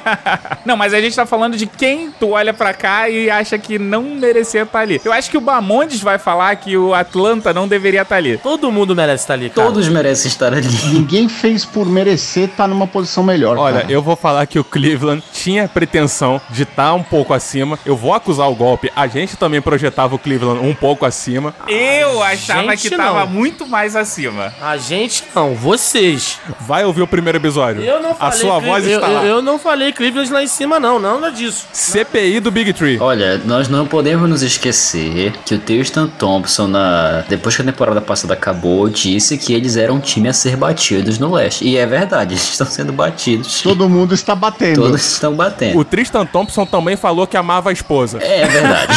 Não, mas a gente tá falando de quem tu olha pra cá e acha que não merecia estar ali. Eu acho que o Bamondes vai falar que o Atlanta não deveria estar ali. Todo mundo merece estar ali, cara. Todos merecem estar ali. Ninguém fez por merecer estar numa posição melhor. Olha, cara. eu vou falar que o Cleveland tinha pretensão de estar um pouco acima. Eu vou acusar o golpe. A gente também projetava o Cleveland um pouco acima. Eu achava gente, que tava não. muito mais acima. A gente não, vocês. Vai ouvir o primeiro episódio. Eu não falei. A sua voz eu, está eu, lá. eu não falei Cleveland lá em cima, não, nada disso. CPI do Big Tree. Olha, nós não podemos nos esquecer que o Tristan Thompson, na... depois que a temporada passada acabou, disse que eles eram um time a ser batidos no leste. E é verdade, eles estão sendo batidos. Todo mundo está batendo. Todos estão batendo. O Tristan Thompson também falou que amava a esposa. É verdade.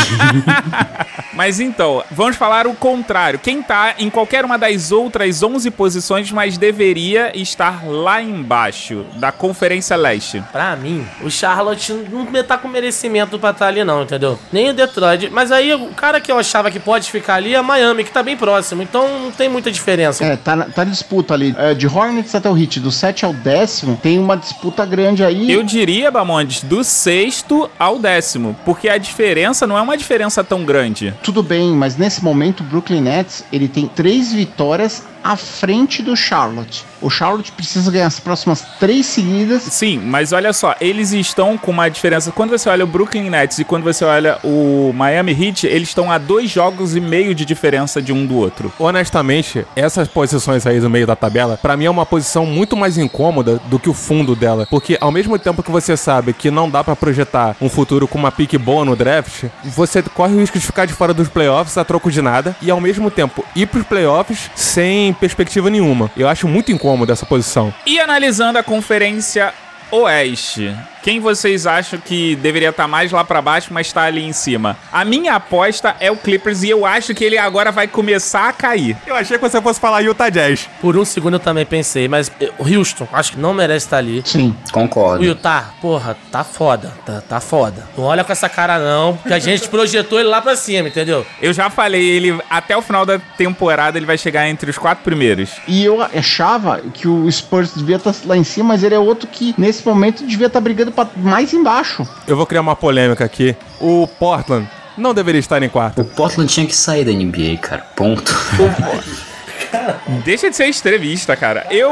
Mas então, vamos falar o contrário. Quem tá em qualquer uma das outras 11 posições, mas deveria estar lá embaixo da Conferência Leste. Pra mim, o Charlotte não tá com merecimento pra estar ali, não, entendeu? Nem o Detroit. Mas aí, o cara que eu achava que pode ficar ali é Miami, que tá bem próximo. Então não tem muita diferença. É, tá, na- tá disputa ali. É, de Hornets até o Hit, do 7 ao décimo, tem uma disputa grande aí. Eu diria, Bamondes, do sexto ao décimo, porque a diferença não é uma diferença tão grande. Tudo bem, mas nesse momento o Brooklyn Nets ele tem três vitórias à frente do Charlotte. O Charlotte precisa ganhar as próximas três seguidas. Sim, mas olha só, eles estão com uma diferença. Quando você olha o Brooklyn Nets e quando você olha o Miami Heat, eles estão a dois jogos e meio de diferença de um do outro. Honestamente, essas posições aí do meio da tabela, pra mim é uma posição muito mais incômoda do que o fundo dela. Porque ao mesmo tempo que você sabe que não dá pra projetar um futuro com uma pique boa no draft, você corre o risco de ficar de fora dos playoffs a troco de nada e ao mesmo tempo ir pros playoffs sem perspectiva nenhuma. Eu acho muito incômodo essa posição. E analisando a Conferência Oeste, quem vocês acham que deveria estar mais lá pra baixo, mas tá ali em cima? A minha aposta é o Clippers e eu acho que ele agora vai começar a cair. Eu achei que você fosse falar Utah Jazz. Por um segundo eu também pensei, mas eh, o Houston, acho que não merece estar ali. Sim. O Concordo. Utah, porra, tá foda. Tá, tá foda. Não olha com essa cara, não. Que a gente projetou ele lá pra cima, entendeu? Eu já falei, ele até o final da temporada ele vai chegar entre os quatro primeiros. E eu achava que o Spurs devia estar lá em cima, mas ele é outro que nesse momento devia estar brigando pra mais embaixo. Eu vou criar uma polêmica aqui. O Portland não deveria estar em quarto. O Portland tinha que sair da NBA, cara. Ponto. Deixa de ser extremista, cara. Eu.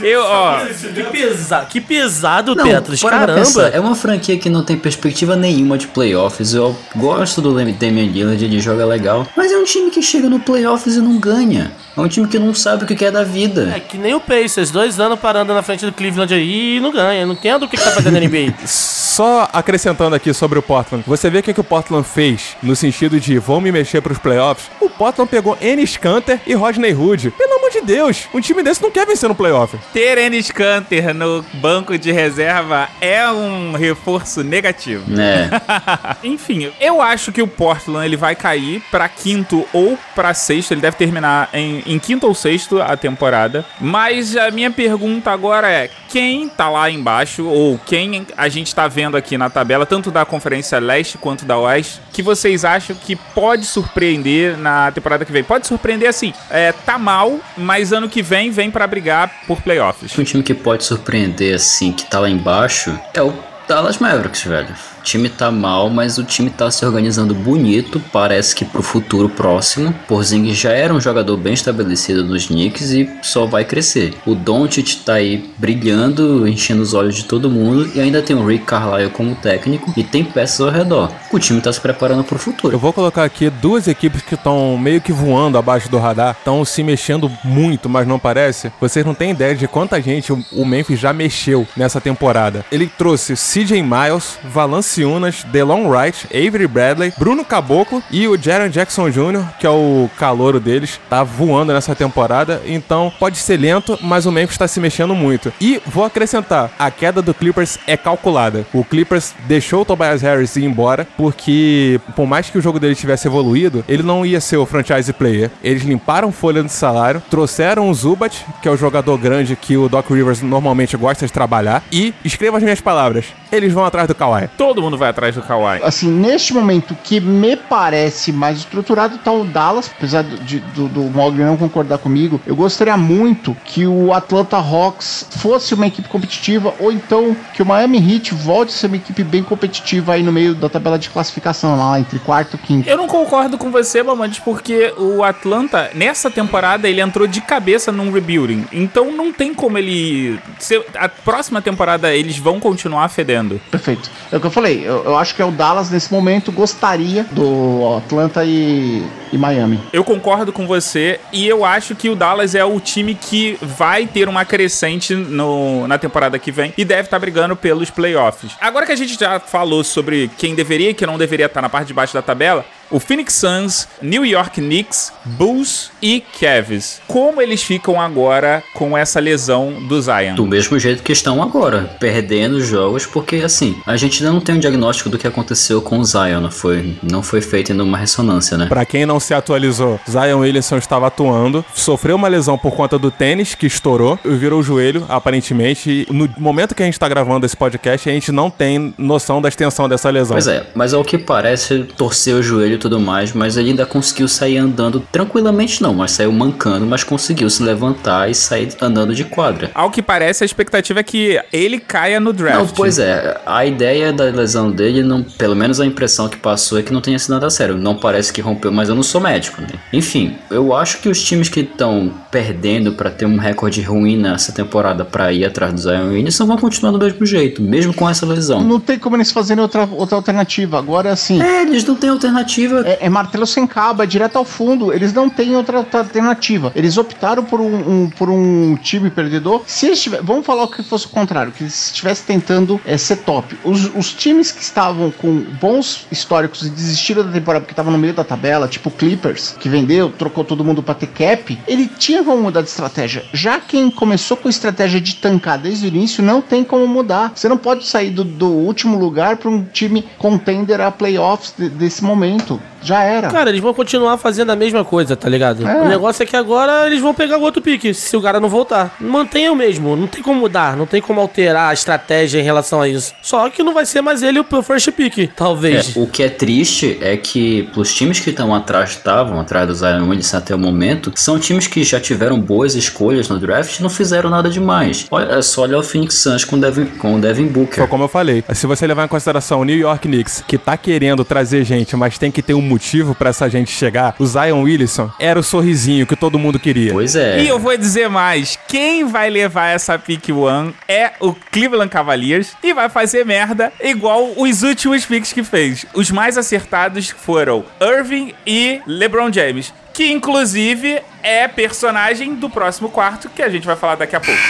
Eu, ó. Que, pesa que pesado, Não, pra Caramba. pensar, é uma franquia que não tem perspectiva nenhuma de playoffs. Eu gosto do Damian Lillard, ele joga legal. Mas é um time que chega no playoffs e não ganha. É um time que não sabe o que quer da vida. É que nem o Pacers, dois anos parando na frente do Cleveland aí e não ganha. Não entendo o que, que tá fazendo na NBA. Só acrescentando aqui sobre o Portland, você vê o que, que o Portland fez no sentido de vão me mexer pros playoffs? O Portland pegou Ennis Canter e Rodney Hood. Pelo amor de Deus, um time desse não quer vencer no playoff. Ter Ennis Canter no banco de reserva é um reforço negativo. É. Enfim, eu acho que o Portland ele vai cair pra quinto ou pra sexto. Ele deve terminar em, em quinto ou sexto a temporada. Mas a minha pergunta agora é: quem tá lá embaixo, ou quem a gente tá vendo aqui na tabela, tanto da Conferência Leste quanto da Oeste, que vocês acham que pode surpreender na temporada que vem? Pode surpreender assim, é, tá mal, mas ano que vem vem pra brigar por playoffs. Um time que pode surpreender, assim, que tá lá embaixo, é o Dallas Mavericks, velho. Time tá mal, mas o time tá se organizando bonito. Parece que pro futuro próximo. Porzingis já era um jogador bem estabelecido nos Knicks e só vai crescer. O Doncic tá aí brilhando, enchendo os olhos de todo mundo. E ainda tem o Rick Carlisle como técnico e tem peças ao redor. O time tá se preparando pro Eu futuro. vou colocar aqui duas equipes que estão meio que voando abaixo do radar, estão se mexendo muito, mas não parece. Vocês não têm ideia de quanta gente o- Memphis já mexeu nessa temporada. Ele trouxe CJ Miles, Valanciunas Valanciunas, Delon Wright, Avery Bradley, Bruno Caboclo e o Jaron Jackson Jr., que é o calouro deles, tá voando nessa temporada. Então pode ser lento, mas o Memphis tá se mexendo muito. E vou acrescentar, a queda do Clippers é calculada. O Clippers deixou o Tobias Harris ir embora porque, por mais que o jogo dele tivesse evoluído, ele não ia ser o franchise player. Eles limparam folha de salário, trouxeram o Zubat, que é o jogador grande que o Doc Rivers normalmente gosta de trabalhar, e escreva as minhas palavras, eles vão atrás do Kawhi. Todo mundo vai atrás do Kawhi. Assim, neste momento que me parece mais estruturado tá o Dallas, apesar de, do, do Mogli não concordar comigo, eu gostaria muito que o Atlanta Hawks fosse uma equipe competitiva, ou então que o Miami Heat volte a ser uma equipe bem competitiva aí no meio da tabela de classificação, lá entre quarto e quinto. Eu não concordo com você, Mamantes, porque o Atlanta, nessa temporada, ele entrou de cabeça num rebuilding. Então não tem como ele. Se a próxima temporada eles vão continuar fedendo. Perfeito. É o que eu falei, eu, eu acho que é o Dallas nesse momento gostaria do Atlanta e, e Miami. Eu concordo com você e eu acho que o Dallas é o time que vai ter uma crescente no, na temporada que vem e deve estar brigando pelos playoffs. Agora que a gente já falou sobre quem deveria e quem não deveria estar na parte de baixo da tabela, o Phoenix Suns, New York Knicks, Bulls e Cavs. Como eles ficam agora com essa lesão do Zion? Do mesmo jeito que estão agora, perdendo jogos, porque assim, a gente ainda não tem um diagnóstico do que aconteceu com o Zion, não foi, não foi feito ainda uma ressonância, né? Pra quem não se atualizou, Zion Williamson estava atuando, sofreu uma lesão por conta do tênis que estourou e virou o joelho, aparentemente. E no momento que a gente tá gravando esse podcast, a gente não tem noção da extensão dessa lesão. Pois é, mas ao que parece, torceu o joelho e tudo mais, mas ele ainda conseguiu sair andando tranquilamente, não, mas saiu mancando, mas conseguiu se levantar e sair andando de quadra. Ao que parece, a expectativa é que ele caia no draft. Não, pois é, a ideia da lesão dele, não, pelo menos a impressão que passou é que não tenha sido nada sério. Não parece que rompeu, mas eu não sou médico, né? Enfim, eu acho que os times que estão perdendo para ter um recorde ruim nessa temporada para ir atrás do Zion Williamson vão continuar do mesmo jeito, mesmo com essa lesão. Não tem como eles fazerem outra, outra alternativa. Agora, assim, É, eles não têm alternativa. É, é martelo sem cabo, é direto ao fundo. Eles não têm outra, alternativa. Eles optaram por um, um- por um time perdedor. Se eles tiver, vamos falar que fosse o contrário, que eles estivessem tentando é, ser top. Os, os times que estavam com bons históricos e desistiram da temporada porque estavam no meio da tabela, tipo Clippers, que vendeu, trocou todo mundo pra ter cap, ele tinha como mudar de estratégia. Já quem começou com estratégia de tancar desde o início, não tem como mudar. Você não pode sair do, do último lugar para um time contender a playoffs de- desse momento. Council Já era. Cara, eles vão continuar fazendo a mesma coisa, tá ligado? É. O negócio é que agora eles vão pegar o outro pique, se o cara não voltar. Mantenha o mesmo, não tem como mudar, não tem como alterar a estratégia em relação a isso. Só que não vai ser mais ele o first pick, talvez. É, o que é triste é que os times que estão atrás, estavam atrás do Zion Williamson até o momento, são times que já tiveram boas escolhas no draft e não fizeram nada demais. Olha, é só olhar o Phoenix Suns com o Devin, com o Devin Booker. Foi como eu falei. Se você levar em consideração o New York Knicks, que tá querendo trazer gente, mas tem que ter um motivo pra essa gente chegar, o Zion Williamson era o sorrisinho que todo mundo queria. Pois é. E eu vou dizer mais: quem vai levar essa pick one é o Cleveland Cavaliers e vai fazer merda igual os últimos picks que fez. Os mais acertados foram Irving e LeBron James, que inclusive é personagem do próximo quarto que a gente vai falar daqui a pouco.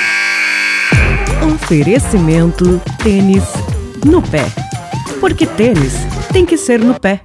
Oferecimento tênis no pé. Porque tênis tem que ser no pé.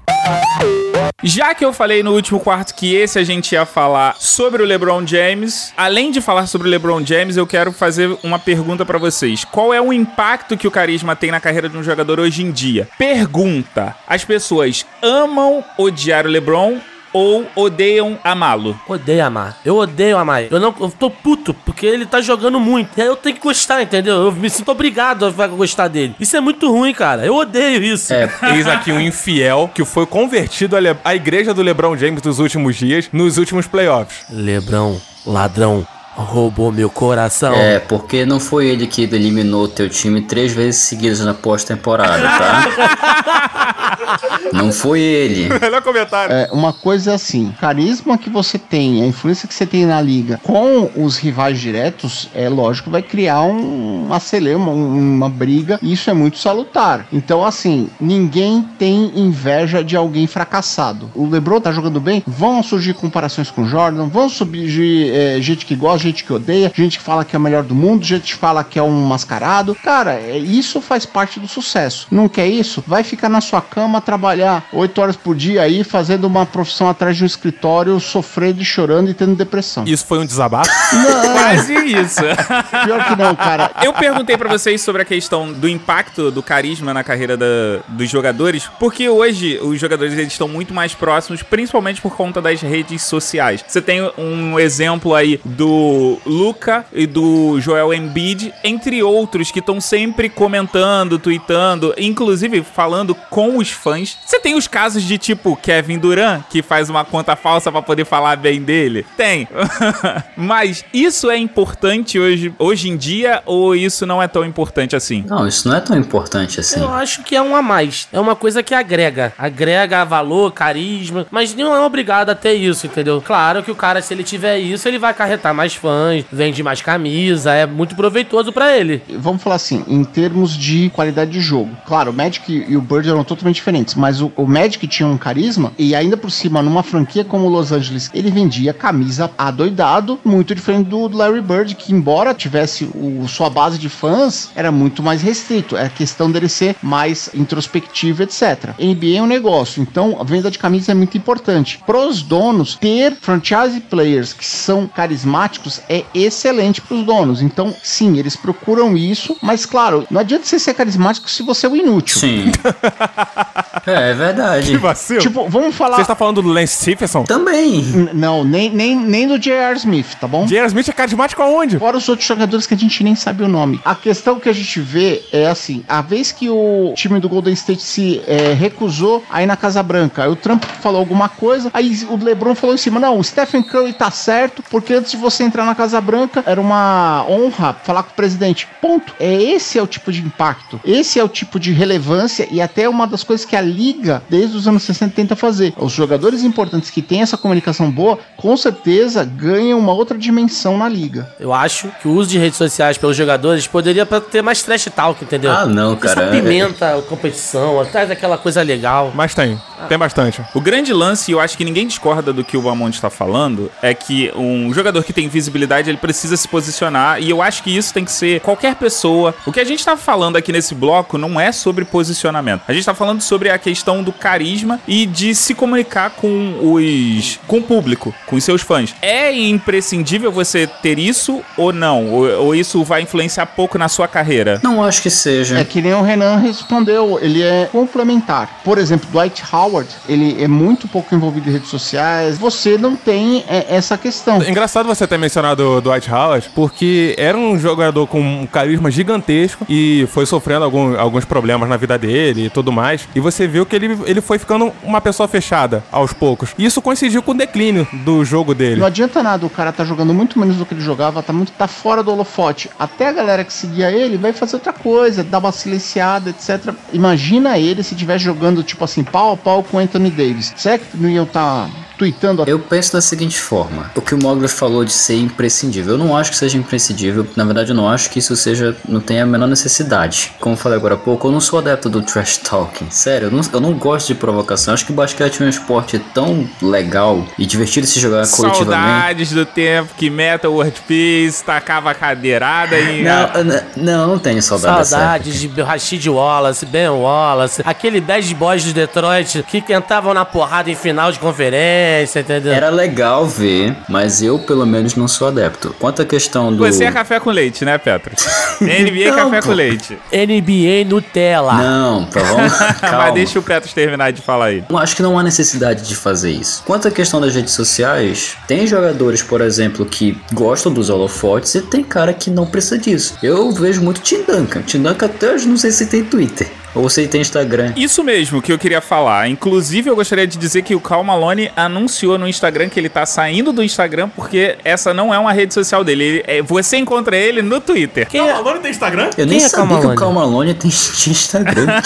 Já que eu falei no último quarto que esse a gente ia falar sobre o LeBron James, além de falar sobre o LeBron James, eu quero fazer uma pergunta pra vocês. Qual é o impacto que o carisma tem na carreira de um jogador hoje em dia? Pergunta: as pessoas amam odiar o LeBron ou odeiam amá-lo? Odeio amar. Eu odeio amar. Eu não, eu tô puto, porque ele tá jogando muito. E aí eu tenho que gostar, entendeu? Eu me sinto obrigado a gostar dele. Isso é muito ruim, cara. Eu odeio isso. É, Eis aqui um infiel que foi convertido à, Le- à igreja do LeBron James dos últimos dias, nos últimos playoffs. Lebrão, ladrão, roubou meu coração. É, porque não foi ele que eliminou teu time três vezes seguidas na pós-temporada, tá? não foi ele. Melhor comentário. É, uma coisa é assim, carisma que você tem, a influência que você tem na liga com os rivais diretos, é lógico vai criar um, uma celeuma, um- uma briga, e isso é muito salutar. Então, assim, ninguém tem inveja de alguém fracassado. O LeBron tá jogando bem, vão surgir comparações com o Jordan, vão surgir é, gente que gosta gente que odeia, gente que fala que é o melhor do mundo, gente que fala que é um mascarado. Cara, é, isso faz parte do sucesso. Não quer isso? Vai ficar na sua cama, trabalhar oito horas por dia aí, fazendo uma profissão atrás de um escritório, sofrendo e chorando e tendo depressão. Isso foi um desabafo? Quase isso. Pior que não, cara. Eu perguntei pra vocês sobre a questão do impacto do carisma na carreira da- dos jogadores, porque hoje os jogadores eles estão muito mais próximos, principalmente por conta das redes sociais. Você tem um exemplo aí do Luca e do Joel Embiid, entre outros que estão sempre comentando, tweetando, inclusive falando com os fãs. Você tem os casos de tipo Kevin Durant, que faz uma conta falsa pra poder falar bem dele? Tem. Mas isso é importante hoje, hoje em dia ou isso não é tão importante assim? Não, isso não é tão importante assim. Eu acho que é um a mais. É uma coisa que agrega. Agrega valor, carisma. Mas não é obrigado a ter isso, entendeu? Claro que o cara, se ele tiver isso, ele vai acarretar mais fãs, vende mais camisa, é muito proveitoso pra ele. Vamos falar assim, em termos de qualidade de jogo. Claro, o Magic e o Bird eram totalmente diferentes, mas o, o Magic tinha um carisma e ainda por cima, numa franquia como Los Angeles, ele vendia camisa adoidado, muito diferente do Larry Bird, que embora tivesse o, sua base de fãs, era muito mais restrito. É questão dele ser mais introspectivo, etc. NBA é um negócio, então a venda de camisa é muito importante. Pros donos, ter franchise players que são carismáticos é excelente pros donos. Então, sim, eles procuram isso, mas claro, não adianta você ser carismático se você é o inútil. Sim. é, é verdade. Que vacilo. Tipo, vamos falar. Você está falando do Lance Stephenson? Também. N- Não, nem, nem, nem do J.R. Smith, tá bom? J.R. Smith é carismático aonde? Fora os outros jogadores que a gente nem sabe o nome. A questão que a gente vê é assim: a vez que o time do Golden State se é, recusou aí na Casa Branca, aí o Trump falou alguma coisa, aí o LeBron falou em cima: não, o Stephen Curry tá certo, porque antes de você entrar na Casa Branca era uma honra falar com o presidente. Ponto. É esse é o tipo de impacto, esse é o tipo de relevância e até uma das coisas que a liga desde os anos 60 tenta fazer. Os jogadores importantes que têm essa comunicação boa, com certeza ganham uma outra dimensão na liga. Eu acho que o uso de redes sociais pelos jogadores poderia ter mais trash talk, entendeu? Ah, não, cara. Isso apimenta a competição, traz aquela coisa legal. Mas tem. Tem bastante. O grande lance, e eu acho que ninguém discorda do que o Bamont está falando, é que um jogador que tem visibilidade, ele precisa se posicionar, e eu acho que isso tem que ser qualquer pessoa. O que a gente tá falando aqui nesse bloco não é sobre posicionamento. A gente tá falando sobre a questão do carisma e de se comunicar com os com o público, com os seus fãs. É imprescindível você ter isso ou não? Ou, ou isso vai influenciar pouco na sua carreira? Não acho que seja. É que nem o Renan respondeu, ele é complementar. Por exemplo, Dwight Howard, ele é muito pouco envolvido em redes sociais. Você não tem é, essa questão. É engraçado você ter mencionado o Dwight Howard, porque era um jogador com um carisma gigantesco e foi sofrendo algum- alguns problemas na vida dele e tudo mais. E você viu que ele, ele foi ficando uma pessoa fechada aos poucos. E isso coincidiu com o declínio do jogo dele. Não adianta nada, o cara tá jogando muito menos do que ele jogava, tá muito tá fora do holofote. Até a galera que seguia ele vai fazer outra coisa, dar uma silenciada, etc. Imagina ele se tivesse jogando tipo assim, pau a pau com Anthony Davis. Será que não iam tá tweetando Eu penso da seguinte forma: o que o Mogli falou de ser imprescindível, eu não acho que seja imprescindível. Na verdade, eu não acho que isso seja, não tenha a menor necessidade. Como eu falei agora há pouco, eu não sou adepto do trash talking. Sério, eu não, eu não gosto de provocação. Eu acho que basquete é um esporte tão legal e divertido de se jogar coletivamente. Saudades do tempo que Meta World Peace tacava a cadeirada e. Não, não, não tenho saudade Saudades de Rashid Wallace, Ben Wallace, aquele bad boys de Detroit que entravam na porrada em final de conferência, entendeu? Era legal ver, mas eu pelo menos não sou adepto. Quanto à questão do. Você é café com leite, né, Petro? NBA Não, café pô. com leite. NBA Nutella. Não, tá bom? Calma. Mas deixa o Petro terminar de falar aí. Eu Acho que não há necessidade de fazer isso. Quanto à questão das redes sociais, tem jogadores, por exemplo, que gostam dos holofotes e tem cara que não precisa disso. Eu vejo muito Tim Duncan. Tim Duncan até hoje não sei se tem Twitter. Ou se tem Instagram. Isso mesmo que eu queria falar. Inclusive, eu gostaria de dizer que o Cal Malone anunciou no Instagram que ele tá saindo do Instagram porque essa não é uma rede social dele. Ele- é- você encontra ele no Twitter. Quem é? Malone tem Instagram? Eu nem Quem é sabia que o Malone? Karl Malone tem tinha Instagram.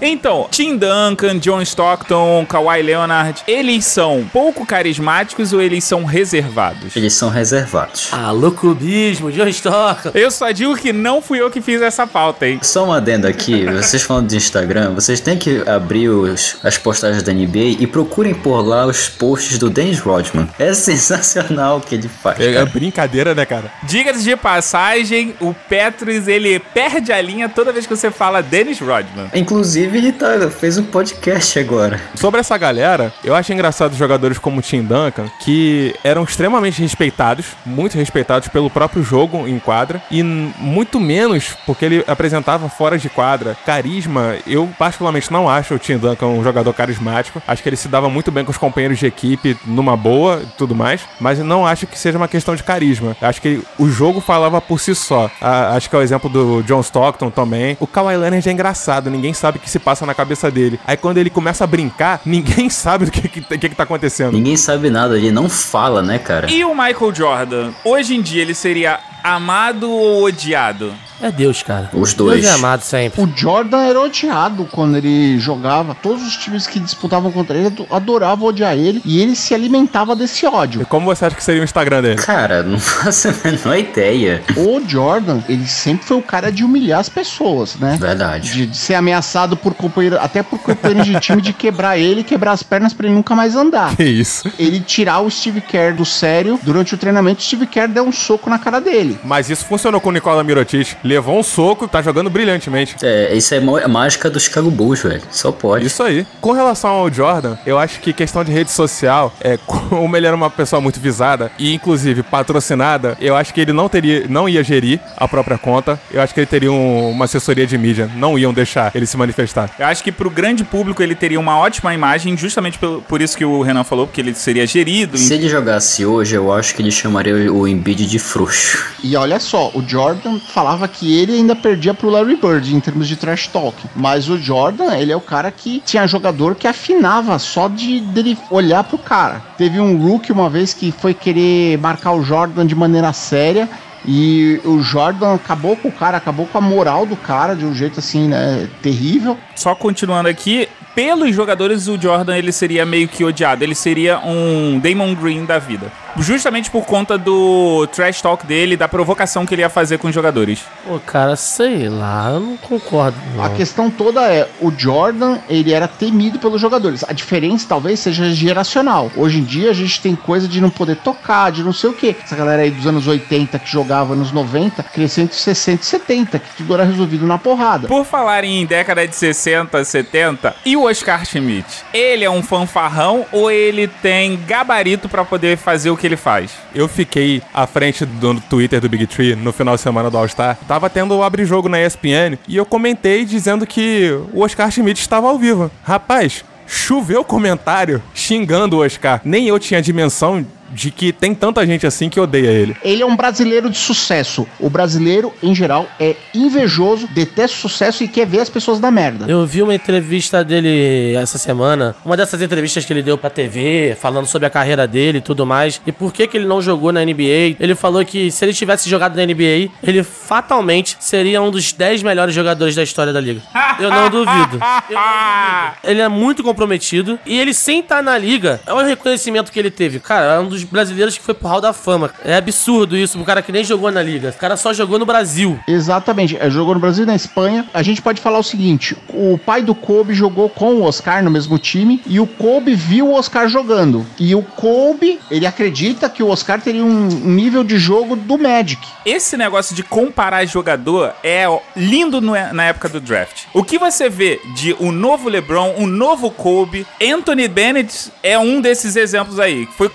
Então, Tim Duncan, John Stockton, Kawhi Leonard, eles são pouco carismáticos ou eles são reservados? Eles são reservados. Ah, loucubismo, John Stockton. Eu só digo que não fui eu que fiz essa pauta, hein? Só um adendo aqui, vocês falando de Instagram, vocês têm que abrir os, as postagens da NBA e procurem por lá os posts do Dennis Rodman. É sensacional o que ele faz. É, é cara. brincadeira, né, cara? Diga-se de passagem, o Petrus, ele perde a linha toda vez que você fala Dennis Rodman. Inclusive, ele tá, fez um podcast agora. Sobre essa galera, eu acho engraçado jogadores como o Tim Duncan, que eram extremamente respeitados, muito respeitados pelo próprio jogo em quadra, e muito menos porque ele apresentava fora de quadra. Carisma, eu particularmente não acho o Tim Duncan um jogador carismático. Acho que ele se dava muito bem com os companheiros de equipe numa boa e tudo mais, mas eu não acho que seja uma questão de carisma. Acho que o jogo falava por si só. Ah, acho que é o exemplo do John Stockton também. O Kawhi Leonard é engraçado, ninguém sabe o que se passa na cabeça dele. Aí quando ele começa a brincar, ninguém sabe o que, que, que, que tá acontecendo. Ninguém sabe nada, ele não fala, né, cara? E o Michael Jordan, hoje em dia ele seria amado ou odiado? É Deus, cara. Os dois. Deus é amado sempre. O Jordan era odiado quando ele jogava. Todos os times que disputavam contra ele ado- adoravam odiar ele e ele se alimentava desse E ódio. como você acha que seria o Instagram dele? Cara, não faço a menor ideia. O Jordan, ele sempre foi o cara de humilhar as pessoas, né? Verdade. De, de ser ameaçado por companheiro, até por companheiros de time, de quebrar ele, quebrar as pernas pra ele nunca mais andar. Que isso? Ele tirar o Steve Kerr do sério, durante o treinamento, o Steve Kerr deu um soco na cara dele. Mas isso funcionou com o Nicola Mirotic. Levou um soco, tá jogando brilhantemente. É, isso é mágica do Chicago Bulls, velho. Só pode. Isso aí. Com relação ao Jordan, eu acho que questão de rede social, é, como ele era uma pessoa muito visada e inclusive patrocinada, eu acho que ele não teria, não ia gerir a própria conta. Eu acho que ele teria um- uma assessoria de mídia. Não iam deixar ele se manifestar. Eu acho que pro grande público ele teria uma ótima imagem, justamente pelo- por isso que o Renan falou, porque ele seria gerido. Se ele jogasse hoje, eu acho que ele chamaria o Embiid de frouxo. E olha só, o Jordan falava que ele ainda perdia pro Larry Bird em termos de trash talk. Mas o Jordan, ele é o cara que tinha jogador que afinava só de dele olhar pro cara. Teve um rookie uma vez que foi querer marcar o Jordan de maneira séria. E o Jordan acabou com o cara, acabou com a moral do cara de um jeito assim, né? Terrível. Só continuando aqui, pelos jogadores o Jordan ele seria meio que odiado, ele seria um Damon Green da vida. Justamente por conta do trash talk dele, da provocação que ele ia fazer com os jogadores. Pô, cara, sei lá, eu não concordo. Não. A questão toda é, o Jordan, ele era temido pelos jogadores. A diferença talvez seja geracional. Hoje em dia a gente tem coisa de não poder tocar, de não sei o quê. Essa galera aí dos anos 80 que jogava nos 90, crescendo entre 60 e 70, que tudo era resolvido na porrada. Por falar em década de 60, 70, e o Oscar Schmidt? Ele é um fanfarrão ou ele tem gabarito pra poder fazer o que ele faz? Eu fiquei à frente do Twitter do Big Tree no final de semana do All-Star. Tava tendo o abre-jogo na ESPN e eu comentei dizendo que o Oscar Schmidt estava ao vivo. Rapaz, choveu comentário xingando o Oscar. Nem eu tinha dimensão de que tem tanta gente assim que odeia ele. Ele é um brasileiro de sucesso. O brasileiro, em geral, é invejoso, detesta o sucesso e quer ver as pessoas da merda. Eu vi uma entrevista dele essa semana, uma dessas entrevistas que ele deu pra TV, falando sobre a carreira dele e tudo mais, e por que que ele não jogou na NBA. Ele falou que se ele tivesse jogado na NBA, ele fatalmente seria um dos 10 melhores jogadores da história da liga. Eu não duvido. Eu não duvido. Ele é muito comprometido e ele sem estar na liga, olha o reconhecimento que ele teve. Cara, é um dos brasileiros que foi pro Hall da Fama. É absurdo isso, um cara que nem jogou na liga. O cara só jogou no Brasil. Exatamente. É, Jogou no Brasil e na Espanha. A gente pode falar o seguinte: o pai do Kobe jogou com o Oscar no mesmo time e o Kobe viu o Oscar jogando. E o Kobe, ele acredita que o Oscar teria um nível de jogo do Magic. Esse negócio de comparar jogador é lindo na época do draft. O que você vê de um novo LeBron, um novo Kobe, Anthony Bennett é um desses exemplos aí. Foi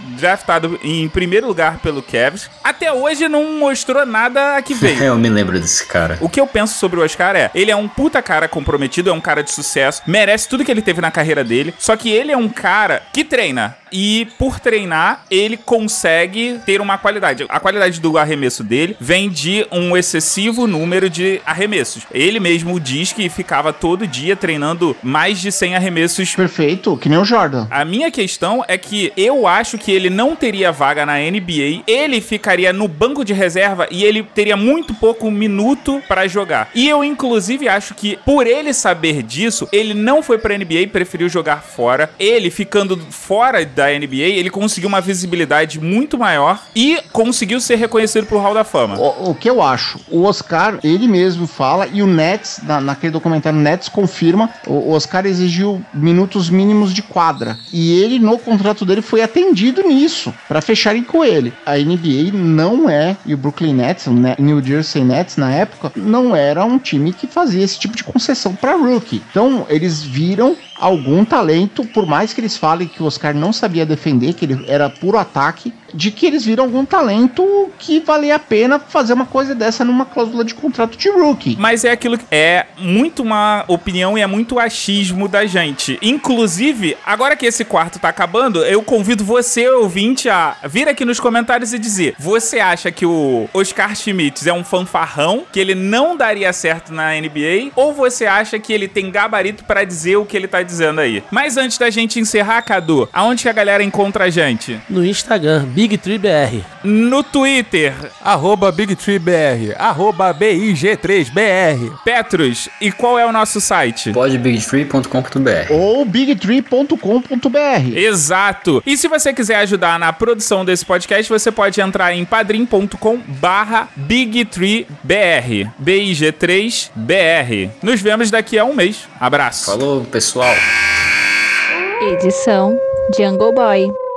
draftado em primeiro lugar pelo Cavs. Até hoje não mostrou nada a que veio. Eu me lembro desse cara. O que eu penso sobre o Oscar é, ele é um puta cara comprometido, é um cara de sucesso, merece tudo que ele teve na carreira dele, só que ele é um cara que treina. E por treinar, ele consegue ter uma qualidade. A qualidade do arremesso dele vem de um excessivo número de arremessos. Ele mesmo diz que ficava todo dia treinando mais de 100 arremessos Perfeito, que nem o Jordan. a minha questão é que eu acho que ele não teria vaga na NBA, ele ficaria no banco de reserva e ele teria muito pouco minuto pra jogar. E eu inclusive acho que por ele saber disso, ele não foi pra NBA e preferiu jogar fora. Ele ficando fora da NBA, ele conseguiu uma visibilidade muito maior e conseguiu ser reconhecido pro Hall da Fama. O, o que eu acho? O Oscar, ele mesmo fala, e o Nets, na, naquele documentário Nets confirma, o, o Oscar exigiu minutos mínimos de quadra. E ele, no contrato dele, foi atendido nisso, para fecharem com ele. A NBA não é, e o Brooklyn Nets, o Ne- New Jersey Nets na época, não era um time que fazia esse tipo de concessão para rookie. Então, eles viram algum talento, por mais que eles falem que o Oscar não sabia defender, que ele era puro ataque, de que eles viram algum talento que valia a pena fazer uma coisa dessa numa cláusula de contrato de rookie. Mas é aquilo que é muito uma opinião e é muito achismo da gente. Inclusive, agora que esse quarto tá acabando, eu convido você, ouvinte, a vir aqui nos comentários e dizer: você acha que o Oscar Schmidt é um fanfarrão, que ele não daria certo na NBA, ou você acha que ele tem gabarito pra dizer o que ele tá dizendo aí? Mas antes da gente encerrar, Cadu, aonde que a galera encontra a gente? No Instagram, BigTreeBR. No Twitter, Arroba BigTreeBR, arroba BIG3BR. Petros, e qual é o nosso site? podbigtree.com.br Ou bigtree.com.br. Exato. E se você quiser ajudar na produção desse podcast, você pode entrar em padrim.com barra BigTreeBR. B-I-G-3-BR. Nos vemos daqui a um mês. Abraço. Falou, pessoal. Edição Jungle Boy.